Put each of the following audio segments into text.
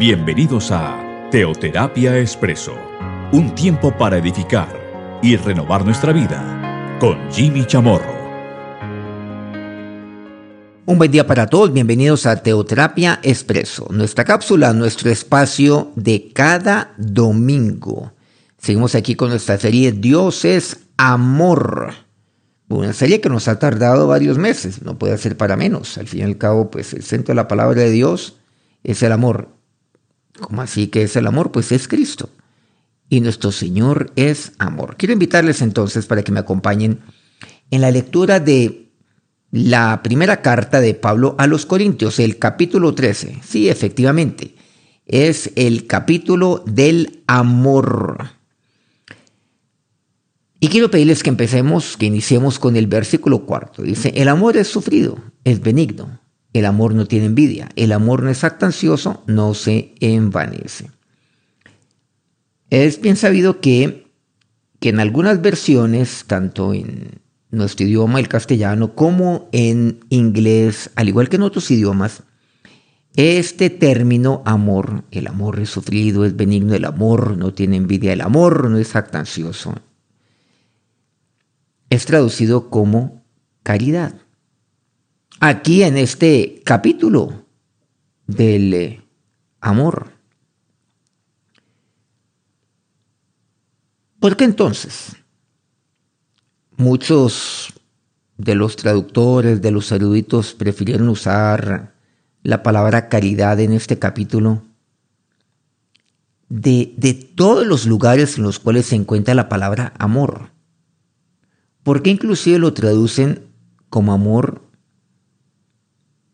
Bienvenidos a Teoterapia Expreso, un tiempo para edificar y renovar nuestra vida con Jimmy Chamorro. Un buen día para todos, bienvenidos a Teoterapia Expreso, nuestra cápsula, nuestro espacio de cada domingo. Seguimos aquí con nuestra serie Dios es amor. Una serie que nos ha tardado varios meses, no puede ser para menos. Al fin y al cabo, pues el centro de la palabra de Dios es el amor. ¿Cómo así que es el amor? Pues es Cristo. Y nuestro Señor es amor. Quiero invitarles entonces para que me acompañen en la lectura de la primera carta de Pablo a los Corintios, el capítulo 13. Sí, efectivamente, es el capítulo del amor. Y quiero pedirles que empecemos, que iniciemos con el versículo cuarto. Dice, el amor es sufrido, es benigno. El amor no tiene envidia, el amor no es actancioso, no se envanece. Es bien sabido que, que en algunas versiones, tanto en nuestro idioma, el castellano, como en inglés, al igual que en otros idiomas, este término amor, el amor es sufrido, es benigno, el amor no tiene envidia, el amor no es actancioso, es traducido como caridad aquí en este capítulo del eh, amor. ¿Por qué entonces muchos de los traductores, de los eruditos, prefirieron usar la palabra caridad en este capítulo? De, de, todos los lugares en los cuales se encuentra la palabra amor. ¿Por qué inclusive lo traducen como amor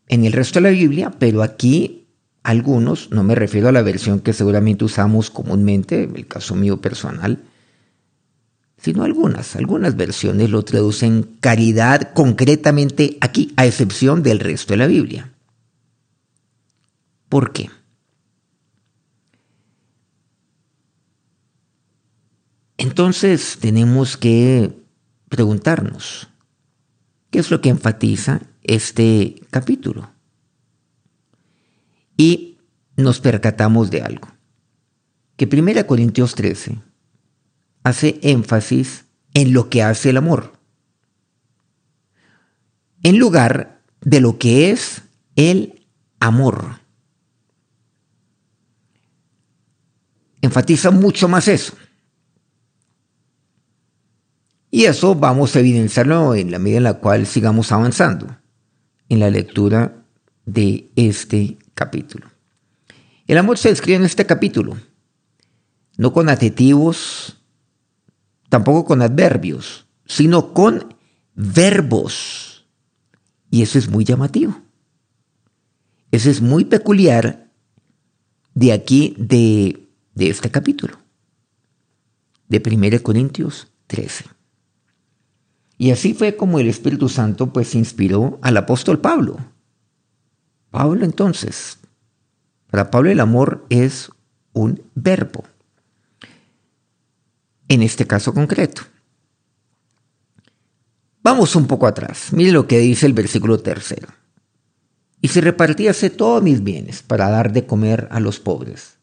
en el resto de la Biblia, pero aquí algunos, no me refiero a la versión que seguramente usamos comúnmente, el caso mío personal, sino algunas, algunas versiones lo traducen caridad concretamente aquí, a excepción del resto de la Biblia. ¿Por qué? Entonces tenemos que preguntarnos, ¿qué es lo que enfatiza este capítulo. Y nos percatamos de algo, que 1 Corintios 13 hace énfasis en lo que hace el amor, en lugar de lo que es el amor. Enfatiza mucho más eso. Y eso vamos a evidenciarlo en la medida en la cual sigamos avanzando en la lectura de este capítulo. El amor se describe en este capítulo, no con adjetivos, tampoco con adverbios, sino con verbos. Y eso es muy llamativo. Eso es muy peculiar de aquí, de, de este capítulo, de 1 Corintios 13. Y así fue como el Espíritu Santo pues inspiró al apóstol Pablo. Pablo entonces, para Pablo el amor es un verbo. En este caso concreto. Vamos un poco atrás. Mire lo que dice el versículo tercero. Y si repartiese todos mis bienes para dar de comer a los pobres,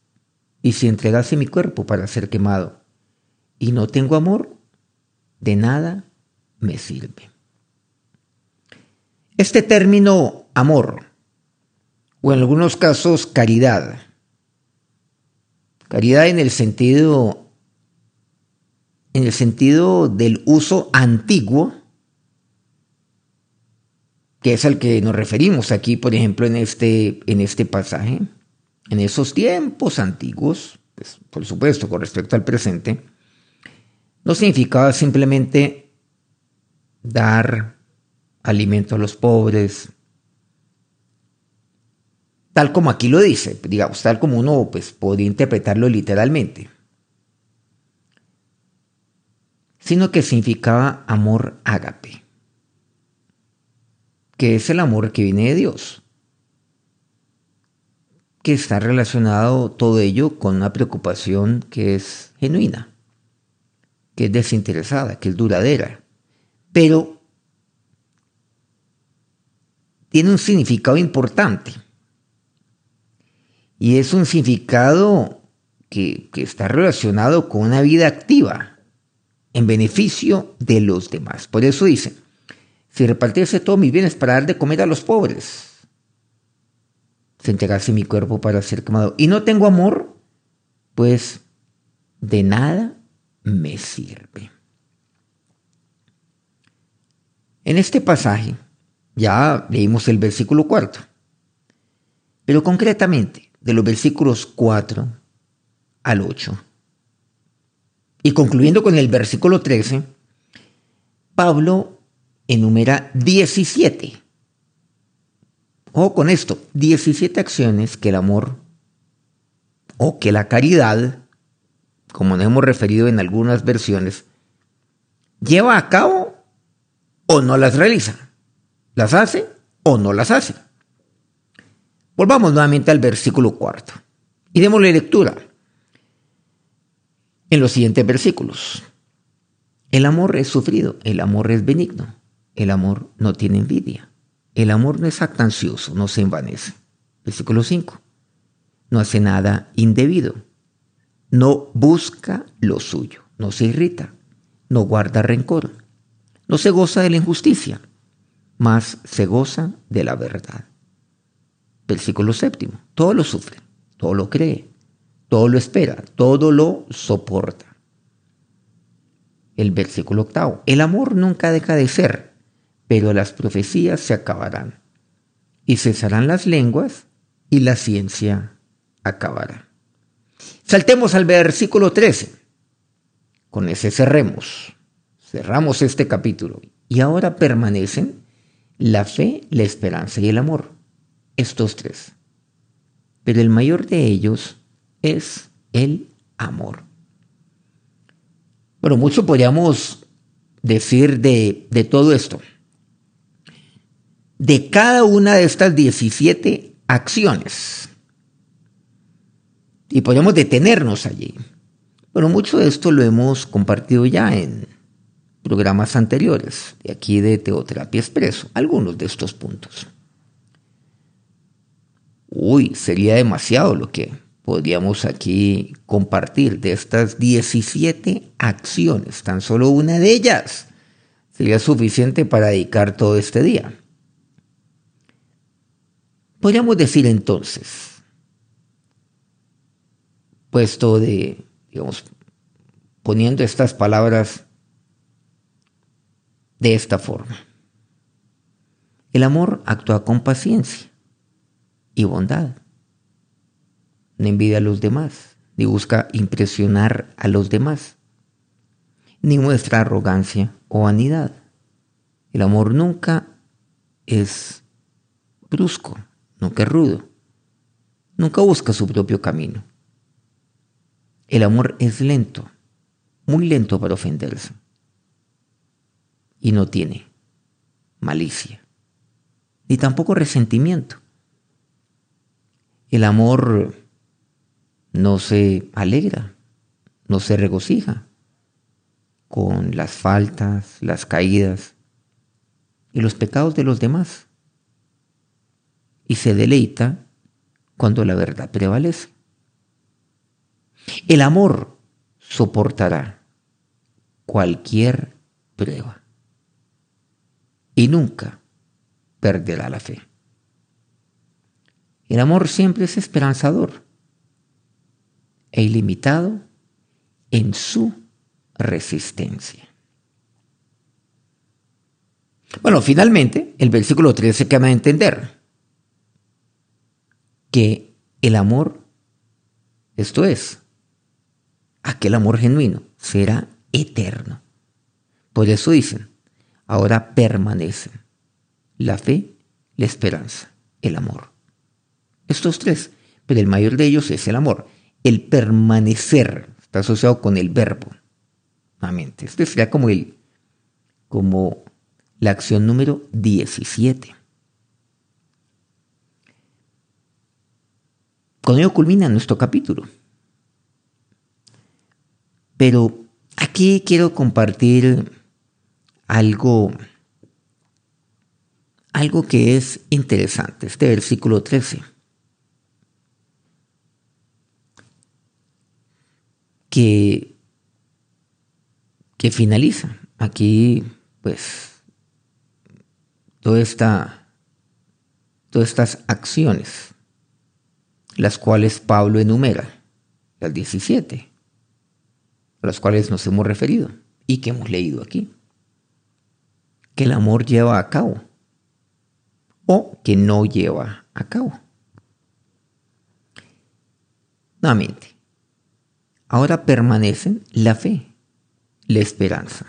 y si entregase mi cuerpo para ser quemado, y no tengo amor, de nada me sirve. Este término amor, o en algunos casos caridad, caridad en el sentido, en el sentido del uso antiguo, que es al que nos referimos aquí, por ejemplo, en este, en este pasaje, en esos tiempos antiguos, pues, por supuesto, con respecto al presente, no significaba simplemente dar alimento a los pobres, tal como aquí lo dice, digamos, tal como uno pues, podría interpretarlo literalmente, sino que significaba amor ágape, que es el amor que viene de Dios, que está relacionado todo ello con una preocupación que es genuina, que es desinteresada, que es duradera pero tiene un significado importante. y es un significado que, está relacionado con una vida activa en beneficio de los demás. Por eso dice, si repartiese todos mis bienes para dar de comer a los pobres, se entregase mi cuerpo para ser quemado, y no tengo amor, pues de nada me sirve. En este pasaje ya leímos el versículo cuarto, pero concretamente de los versículos 4 al 8. Y concluyendo con el versículo 13, Pablo enumera 17. O con esto, 17 acciones que el amor o que la caridad, como nos hemos referido en algunas versiones, lleva a cabo o no las realiza. Las hace o no las hace. Volvamos nuevamente al versículo cuarto y démosle lectura en los siguientes versículos. El amor es sufrido, el amor es benigno, el amor no tiene envidia, el amor no es actancioso, no se envanece. Versículo 5. No hace nada indebido, no busca lo suyo, no se irrita, no guarda rencor, no se goza de la injusticia, mas se goza de la verdad. Versículo séptimo. Todo lo sufre, todo lo cree, todo lo espera, todo lo soporta. El versículo octavo. El amor nunca deja de ser, pero las profecías se acabarán. Y cesarán las lenguas y la ciencia acabará. Saltemos al versículo 13. Con ese cerremos. Cerramos este capítulo. Y ahora permanecen la fe, la esperanza y el amor estos tres. Pero el mayor de ellos es el amor. Bueno, mucho podríamos decir de, de todo esto. De cada una de estas 17 acciones. Y podemos detenernos allí. Pero mucho de esto lo hemos compartido ya en programas anteriores, de aquí de Teoterapia Expreso, algunos de estos puntos uy, sería demasiado lo que podríamos aquí compartir de estas 17 acciones, tan solo una de ellas sería suficiente para dedicar todo este día. Podríamos decir entonces, puesto de, digamos, poniendo estas palabras de esta forma. El amor actúa con paciencia y bondad. No envidia a los demás, ni busca impresionar a los demás, ni muestra arrogancia o vanidad. El amor nunca es brusco, nunca es rudo, nunca busca su propio camino. El amor es lento, muy lento para ofenderse, y no tiene malicia, ni tampoco resentimiento. El amor no se alegra, no se regocija con las faltas, las caídas y los pecados de los demás. Y se deleita cuando la verdad prevalece. El amor soportará cualquier prueba y nunca perderá la fe. El amor siempre es esperanzador e ilimitado en su resistencia. Bueno, finalmente, el versículo 13 queda a entender que el amor, esto es, aquel amor genuino, será eterno. Por eso dicen, ahora permanecen la fe, la esperanza, el amor. Estos tres, pero el mayor de ellos es el amor. El permanecer está asociado con el verbo. Nuevamente, este sería como, el, como la acción número 17. Con ello culmina nuestro capítulo. Pero aquí quiero compartir algo, algo que es interesante, este versículo 13. que, que finaliza. Aquí, pues, toda esta, todas estas acciones, las cuales Pablo enumera, al 17, a las cuales nos hemos referido y que hemos leído aquí, que el amor lleva a cabo o que no lleva a cabo. Nuevamente, ahora permanecen la fe, la esperanza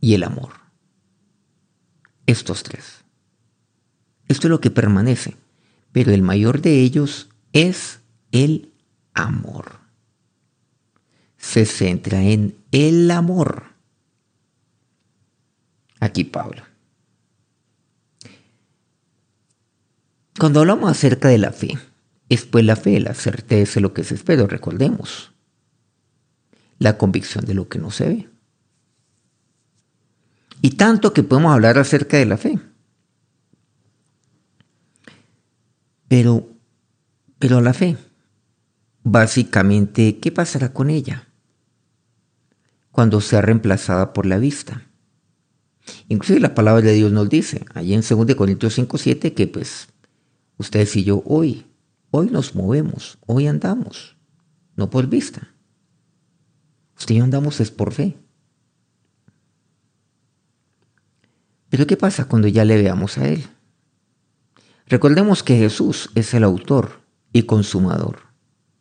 y el amor. Estos tres. Esto es lo que permanece, pero el mayor de ellos es el amor. Se centra en el amor. Aquí Pablo. Cuando hablamos acerca de la fe, es pues la fe, la certeza de lo que se espera, recordemos. La convicción de lo que no se ve. Y tanto que podemos hablar acerca de la fe. Pero, pero la fe, básicamente, ¿qué pasará con ella? Cuando sea reemplazada por la vista. Inclusive la palabra de Dios nos dice, allí en 2 Corintios 5, 7, que pues ustedes y yo hoy, hoy nos movemos, hoy andamos, no por vista. Usted y yo andamos es por fe. Pero ¿qué pasa cuando ya le veamos a Él? Recordemos que Jesús es el autor y consumador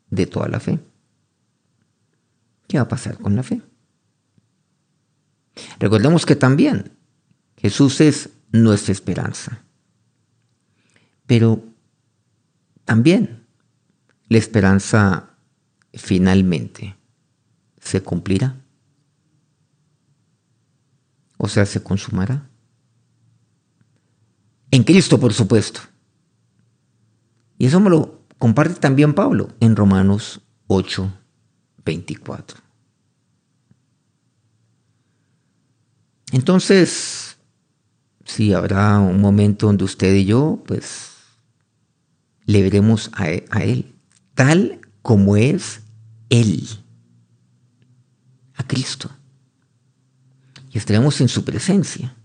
de toda la fe. ¿Qué va a pasar con la fe? Recordemos que también Jesús es nuestra esperanza. Pero también la esperanza finalmente se cumplirá. O sea, se consumará. En Cristo, por supuesto. Y eso me lo comparte también Pablo en Romanos 8, 24. Entonces, si habrá un momento donde usted y yo, pues, le veremos a, a Él, tal como es Él, a Cristo. Y estaremos en su presencia.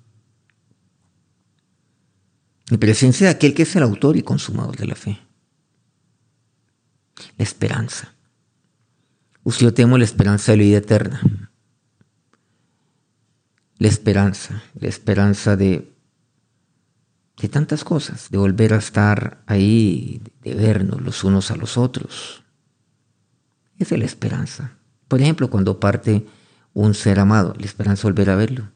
En presencia de aquel que es el autor y consumador de la fe. La esperanza. Usted yo tengo la esperanza de la vida eterna la esperanza, la esperanza de, de tantas cosas, de volver a estar ahí, de vernos los unos a los otros. Esa es la esperanza. Por ejemplo, cuando parte un ser amado, la esperanza de volver a verlo.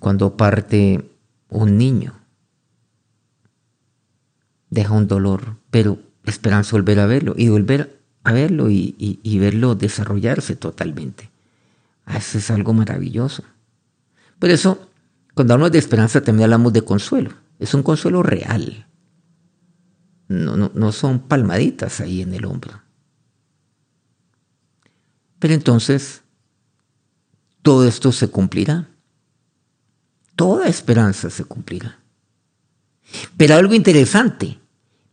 Cuando parte un niño, deja un dolor, pero la esperanza de volver a verlo y volver a verlo y verlo desarrollarse totalmente. Ah, eso es algo maravilloso. Por eso, cuando hablamos de esperanza, también hablamos de consuelo. Es un consuelo real. No, no, no son palmaditas ahí en el hombro. Pero entonces, todo esto se cumplirá. Toda esperanza se cumplirá. Pero algo interesante,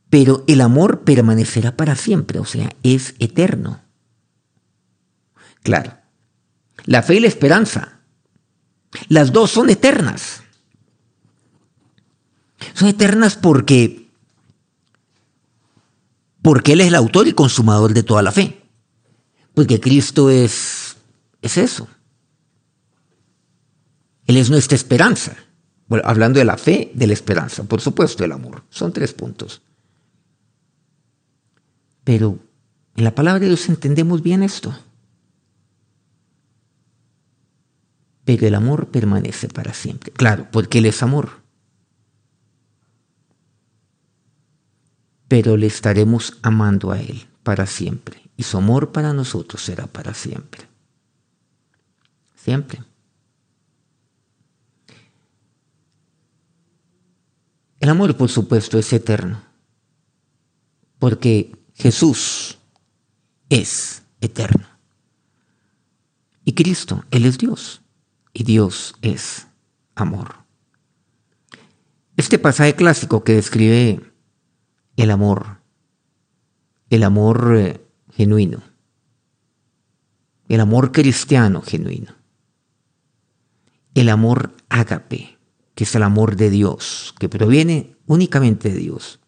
pero el amor permanecerá para siempre, o sea, es eterno. Claro, la fe y la esperanza. Las dos son eternas. Son eternas porque porque él es el autor y consumador de toda la fe. Porque Cristo es es eso. Él es nuestra esperanza. Bueno, hablando de la fe, de la esperanza, por supuesto, el amor. Son tres puntos. Pero en la palabra de Dios entendemos bien esto. Pero el amor permanece para siempre. Claro, porque Él es amor. Pero le estaremos amando a Él para siempre. Y su amor para nosotros será para siempre. Siempre. El amor, por supuesto, es eterno. Porque Jesús es eterno. Y Cristo, Él es Dios y Dios es amor. Este pasaje clásico que describe el amor, el amor eh, genuino, el amor cristiano genuino, el amor ágape, que es el amor de Dios, que proviene únicamente de Dios,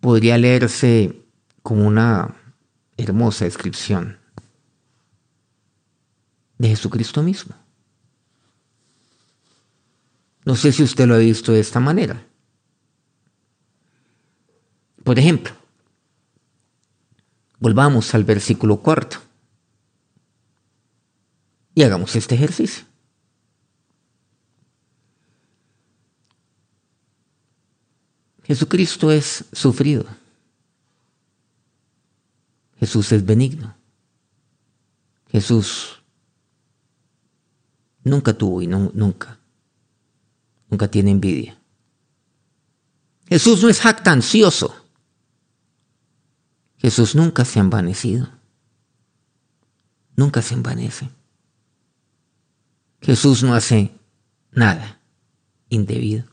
podría leerse como una hermosa descripción de Jesucristo mismo. No sé si usted lo ha visto de esta manera. Por ejemplo, volvamos al versículo cuarto y hagamos este ejercicio. Jesucristo es sufrido. Jesús es benigno. Jesús nunca tuvo y nunca, nunca tiene envidia. Jesús no es jactancioso. Jesús nunca se ha envanecido. Nunca se envanece. Jesús no hace nada indebido.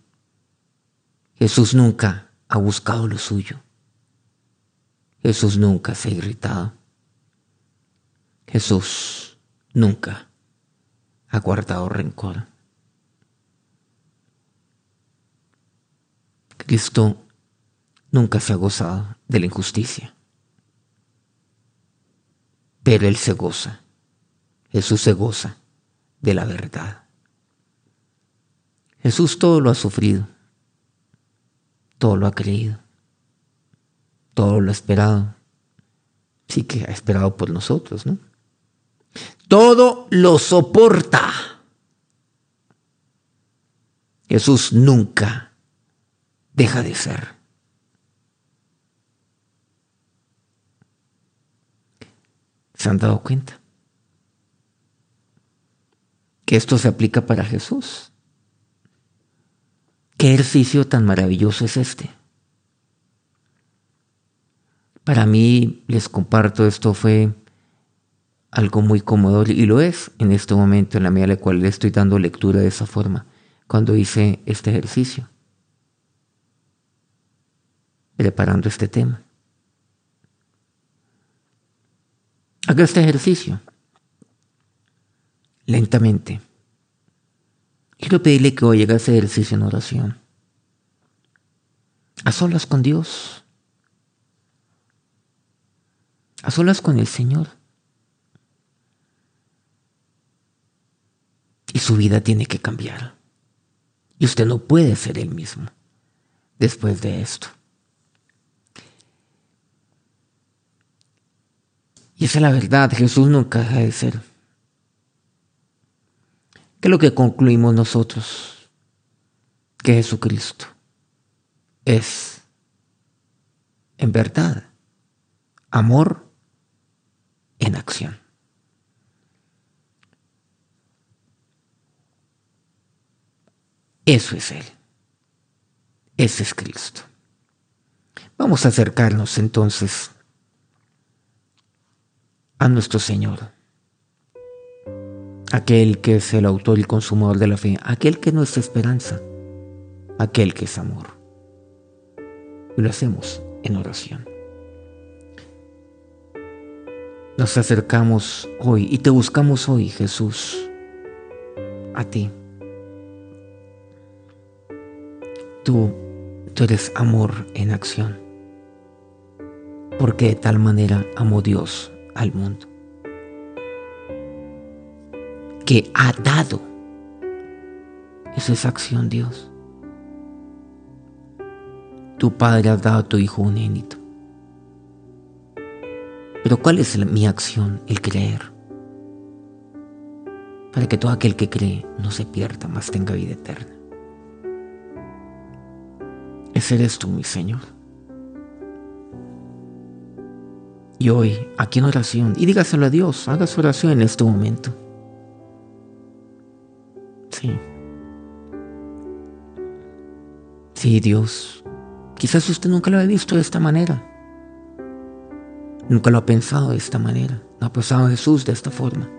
Jesús nunca ha buscado lo suyo. Jesús nunca se ha irritado. Jesús nunca ha guardado rencor. Cristo nunca se ha gozado de la injusticia. Pero Él se goza. Jesús se goza de la verdad. Jesús todo lo ha sufrido todo lo ha creído, todo lo ha esperado. Sí que ha esperado por nosotros, ¿no? Todo lo soporta. Jesús nunca deja de ser. ¿Se han dado cuenta? Que esto se aplica para Jesús. ¿Qué ejercicio tan maravilloso es este? Para mí, les comparto, esto fue algo muy cómodo y lo es en este momento, en la medida en la cual le estoy dando lectura de esa forma, cuando hice este ejercicio, preparando este tema. Haga este ejercicio lentamente. Quiero pedirle que hoy haga ese ejercicio en oración. A solas con Dios. A solas con el Señor. Y su vida tiene que cambiar. Y usted no puede ser el mismo después de esto. Y esa es la verdad, Jesús nunca deja de ser. ¿Qué es lo que concluimos nosotros? Que Jesucristo es, en verdad, amor en acción. Eso es Él. Ese es Cristo. Vamos a acercarnos entonces a nuestro Señor aquel que es el autor y consumador de la fe, aquel que es nuestra esperanza, aquel que es amor. Y lo hacemos en oración. Nos acercamos hoy y te buscamos hoy, Jesús, a ti. Tú, tú eres amor en acción, porque de tal manera amó Dios al mundo que ha dado. Esa es acción, Dios. Tu Padre ha dado a tu Hijo unénito. Pero ¿cuál es mi acción? El creer. Para que todo aquel que cree no se pierda, más tenga vida eterna. Ese eres tú, mi Señor. Y hoy, aquí en oración, y dígaselo a Dios, haga su oración en este momento. Sí. Sí, Dios. Quizás usted nunca lo ha visto de esta manera. Nunca lo ha pensado de esta manera. No ha pensado a Jesús de esta forma.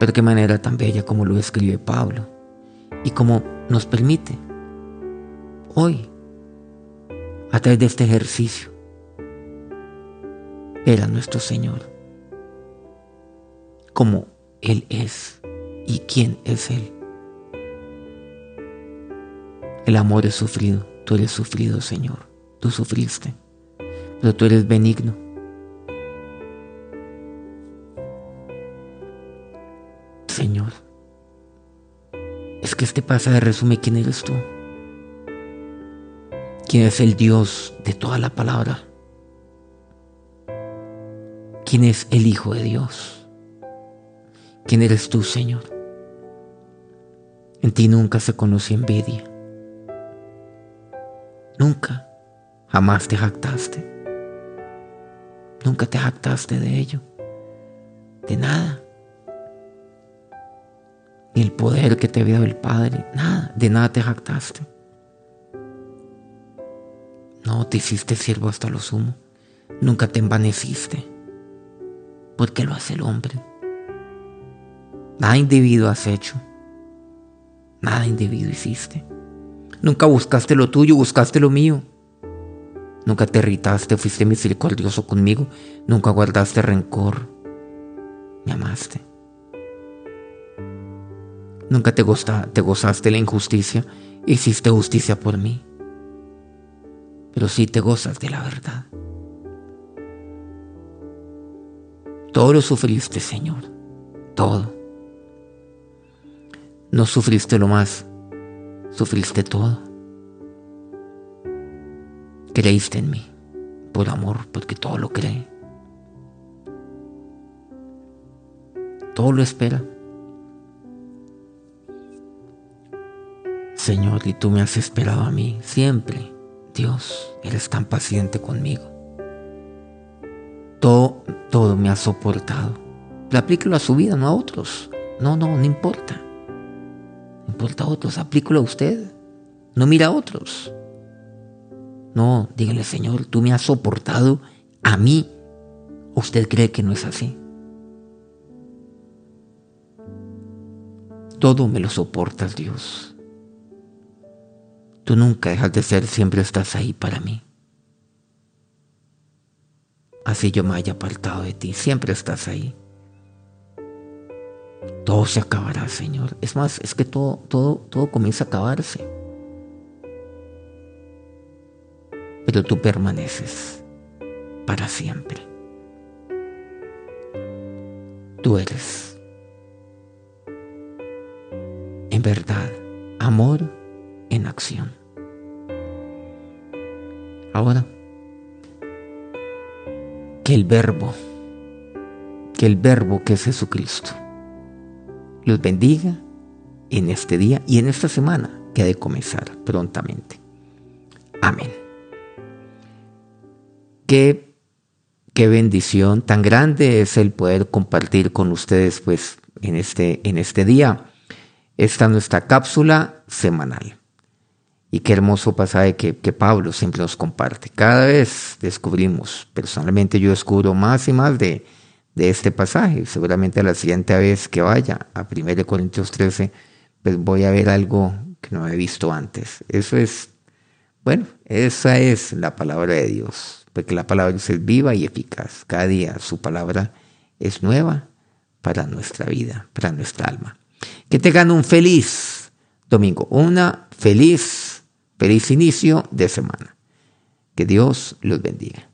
Pero qué manera tan bella como lo escribe Pablo. Y como nos permite hoy, a través de este ejercicio, ver a nuestro Señor como Él es y quién es Él. El amor es sufrido, tú eres sufrido, Señor, tú sufriste, pero tú eres benigno. Señor, es que este pasaje resume quién eres tú, quién es el Dios de toda la palabra, quién es el Hijo de Dios, quién eres tú, Señor. En ti nunca se conoció envidia, nunca, jamás te jactaste, nunca te jactaste de ello, de nada. Ni el poder que te había dado el Padre, nada, de nada te jactaste. No te hiciste siervo hasta lo sumo, nunca te envaneciste, porque lo hace el hombre. Nada indebido has hecho, nada indebido hiciste. Nunca buscaste lo tuyo, buscaste lo mío. Nunca te irritaste, fuiste misericordioso conmigo, nunca guardaste rencor, me amaste. Nunca te, te gozaste la injusticia, hiciste justicia por mí. Pero sí te gozas de la verdad. Todo lo sufriste, Señor. Todo. No sufriste lo más, sufriste todo. Creíste en mí, por amor, porque todo lo cree. Todo lo espera. Señor, y tú me has esperado a mí siempre. Dios, eres tan paciente conmigo. Todo, todo me ha soportado. Aplíquelo a su vida, no a otros. No, no, no importa. No importa a otros, aplíquelo a usted. No mira a otros. No, dígale, Señor, tú me has soportado a mí. ¿Usted cree que no es así? Todo me lo soportas, Dios. Tú nunca dejas de ser, siempre estás ahí para mí. Así yo me haya apartado de ti, siempre estás ahí. Todo se acabará, Señor. Es más, es que todo, todo, todo comienza a acabarse. Pero tú permaneces para siempre. Tú eres, en verdad, amor en acción. Ahora, que el verbo, que el verbo que es Jesucristo, los bendiga en este día y en esta semana que ha de comenzar prontamente. Amén. Qué, qué bendición tan grande es el poder compartir con ustedes pues en este, en este día esta nuestra cápsula semanal. Y qué hermoso pasaje que, Pablo siempre nos comparte. Cada vez descubrimos, personalmente yo descubro más y más de, este pasaje. Seguramente la siguiente vez que vaya a 1 Corintios 13, pues voy a ver algo que no he visto antes. Eso es, bueno, esa es la palabra de Dios, porque la palabra es viva y eficaz. Cada día su palabra es nueva para nuestra vida, para nuestra alma. Que tengan un feliz domingo, una feliz Feliz inicio de semana. Que Dios los bendiga.